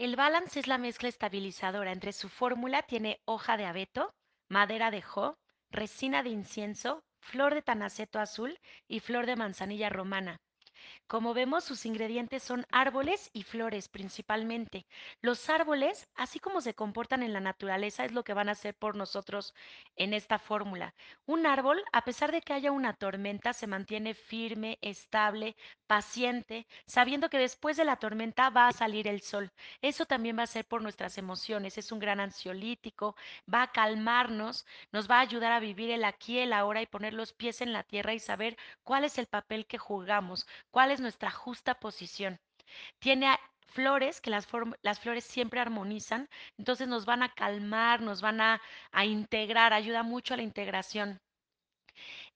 El balance es la mezcla estabilizadora. Entre su fórmula tiene hoja de abeto, madera de jo, resina de incienso, flor de tanaceto azul y flor de manzanilla romana. Como vemos, sus ingredientes son árboles y flores principalmente. Los árboles, así como se comportan en la naturaleza, es lo que van a hacer por nosotros en esta fórmula. Un árbol, a pesar de que haya una tormenta, se mantiene firme, estable, paciente, sabiendo que después de la tormenta va a salir el sol. Eso también va a ser por nuestras emociones. Es un gran ansiolítico, va a calmarnos, nos va a ayudar a vivir el aquí, el ahora y poner los pies en la tierra y saber cuál es el papel que jugamos cuál es nuestra justa posición. Tiene flores, que las, las, flores siempre armonizan, entonces nos van a calmar, nos van a, a integrar, ayuda mucho a la integración.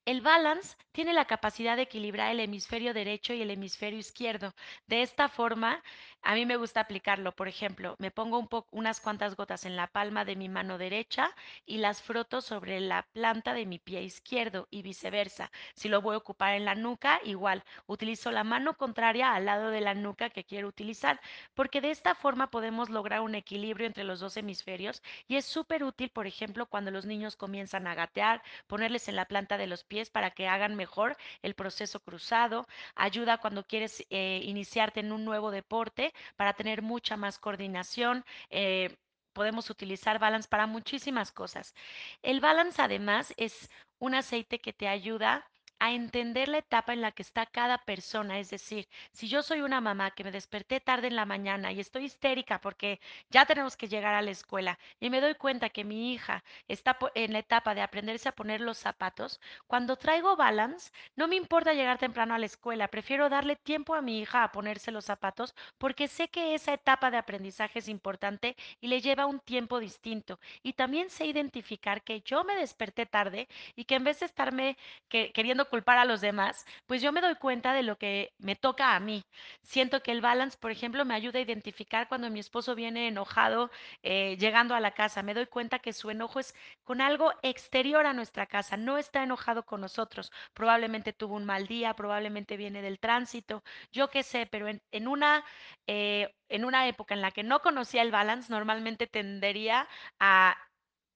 El balance tiene la capacidad de equilibrar el hemisferio derecho y el hemisferio izquierdo. De esta forma, a mí me gusta aplicarlo. Por ejemplo, me pongo un unas cuantas gotas en la palma de mi mano derecha y las froto sobre la planta de mi pie izquierdo y viceversa. Si lo voy a ocupar en la nuca, igual, utilizo la mano contraria al lado de la nuca que quiero utilizar, porque de esta forma podemos lograr un equilibrio entre los dos hemisferios y es súper útil, por ejemplo, cuando los niños comienzan a gatear, ponerles en la planta de los pies para que hagan mejor el proceso cruzado, ayuda cuando quieres eh, iniciarte en un nuevo deporte para tener mucha más coordinación. Eh, podemos utilizar balance para muchísimas cosas. El balance además es un aceite que te ayuda a entender la etapa en la que está cada persona. Es decir, si yo soy una mamá que me desperté tarde en la mañana y estoy histérica porque ya tenemos que llegar a la escuela y me doy cuenta que mi hija está en la etapa de aprenderse a poner los zapatos, cuando traigo balance, no me importa llegar temprano a la escuela, prefiero darle tiempo a mi hija a ponerse los zapatos porque sé que esa etapa de aprendizaje es importante y le lleva un tiempo distinto. Y también sé identificar que yo me desperté tarde y que en vez de estarme que, queriendo culpar a los demás, pues yo me doy cuenta de lo que me toca a mí. Siento que el balance, por ejemplo, me ayuda a identificar cuando mi esposo viene enojado eh, llegando a la casa. Me doy cuenta que su enojo es con algo exterior a nuestra casa, no está enojado con nosotros. Probablemente tuvo un mal día, probablemente viene del tránsito, yo qué sé, pero en, una... Eh, en una época en la que no conocía el balance, normalmente tendería a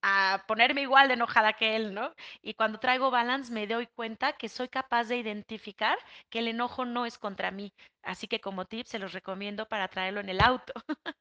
a ponerme igual de enojada que él, ¿no? Y cuando traigo balance me doy cuenta que soy capaz de identificar que el enojo no es contra mí. Así que como tip se los recomiendo para traerlo en el auto.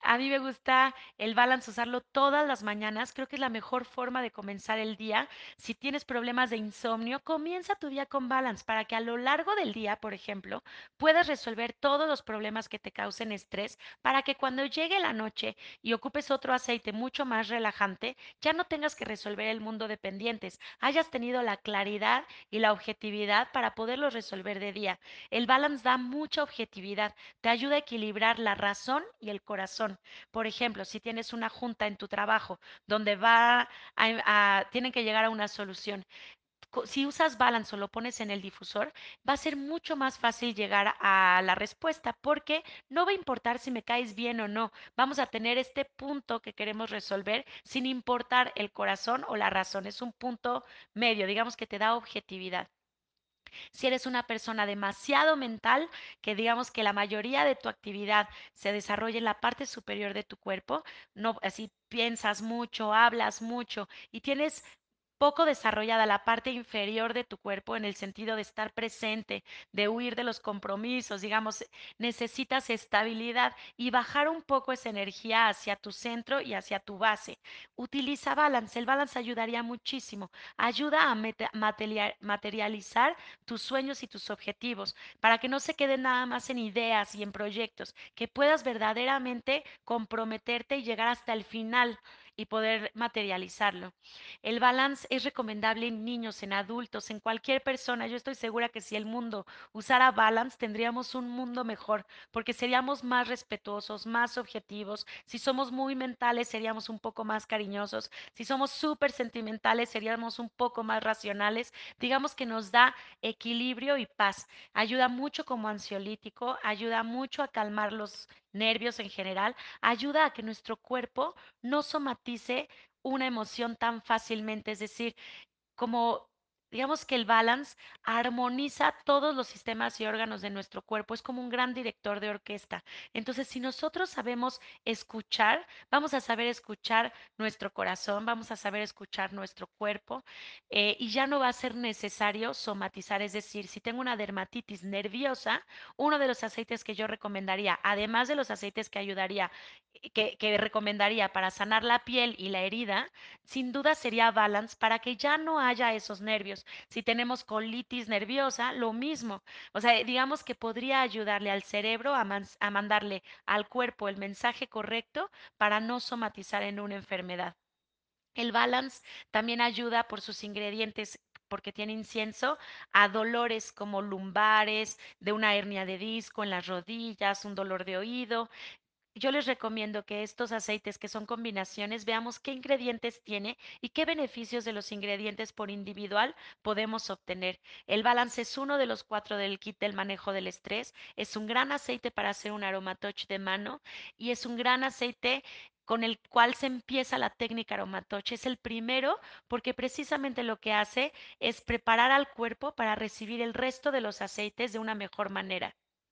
a mí me gusta el balance usarlo todas las mañanas. Creo que es la mejor forma de comenzar el día. Si tienes problemas de insomnio, comienza tu día con balance para que a lo largo del día, por ejemplo, puedas resolver todos los problemas que te causen estrés para que cuando llegue la noche y ocupes otro aceite mucho más relajante, ya no tengas que resolver el mundo de pendientes, hayas tenido la claridad y la objetividad para poderlo resolver de día. El balance da mucha objetividad, te ayuda a equilibrar la razón y el corazón. Por ejemplo, si tienes una junta en tu trabajo donde va tienen que llegar a una solución, si usas balance o lo pones en el difusor, va a ser mucho más fácil llegar a la respuesta porque no va a importar si me caes bien o no. Vamos a tener este punto que queremos resolver sin importar el corazón o la razón. Es un punto medio, digamos que te da objetividad. Si eres una persona demasiado mental, que digamos que la mayoría de tu actividad se desarrolla en la parte superior de tu cuerpo, no así piensas mucho, hablas mucho y tienes poco desarrollada la parte inferior de tu cuerpo en el sentido de estar presente, de huir de los compromisos, digamos, necesitas estabilidad y bajar un poco esa energía hacia tu centro y hacia tu base. Utiliza balance, el balance ayudaría muchísimo, ayuda a materializar tus sueños y tus objetivos para que no se queden nada más en ideas y en proyectos, que puedas verdaderamente comprometerte y llegar hasta el final y poder materializarlo. El balance es recomendable en niños, en adultos, en cualquier persona. Yo estoy segura que si el mundo usara balance, tendríamos un mundo mejor, porque seríamos más respetuosos, más objetivos. Si somos muy mentales, seríamos un poco más cariñosos. Si somos súper sentimentales, seríamos un poco más racionales. Digamos que nos da equilibrio y paz. Ayuda mucho como ansiolítico, ayuda mucho a calmar los nervios en general, ayuda a que nuestro cuerpo no somatice una emoción tan fácilmente. Es decir, como Digamos que el balance armoniza todos los sistemas y órganos de nuestro cuerpo, es como un gran director de orquesta. Entonces, si nosotros sabemos escuchar, vamos a saber escuchar nuestro corazón, vamos a saber escuchar nuestro cuerpo eh, y ya no va a ser necesario somatizar. Es decir, si tengo una dermatitis nerviosa, uno de los aceites que yo recomendaría, además de los aceites que ayudaría, que, que recomendaría para sanar la piel y la herida, sin duda sería balance para que ya no haya esos nervios. Si tenemos colitis nerviosa, lo mismo. O sea, digamos que podría ayudarle al cerebro a, a mandarle al cuerpo el mensaje correcto para no somatizar en una enfermedad. El balance también ayuda por sus ingredientes porque tiene incienso a dolores como lumbares, de una hernia de disco en las rodillas, un dolor de oído, yo les recomiendo que estos aceites que son combinaciones, veamos qué ingredientes tiene y qué beneficios de los ingredientes por individual podemos obtener. El balance es uno de los cuatro del kit del manejo del estrés. Es un gran aceite para hacer un aromatoche de mano y es un gran aceite con el cual se empieza la técnica aromatoche. Es el primero porque precisamente lo que hace es preparar al cuerpo para recibir el resto de los aceites de una mejor manera.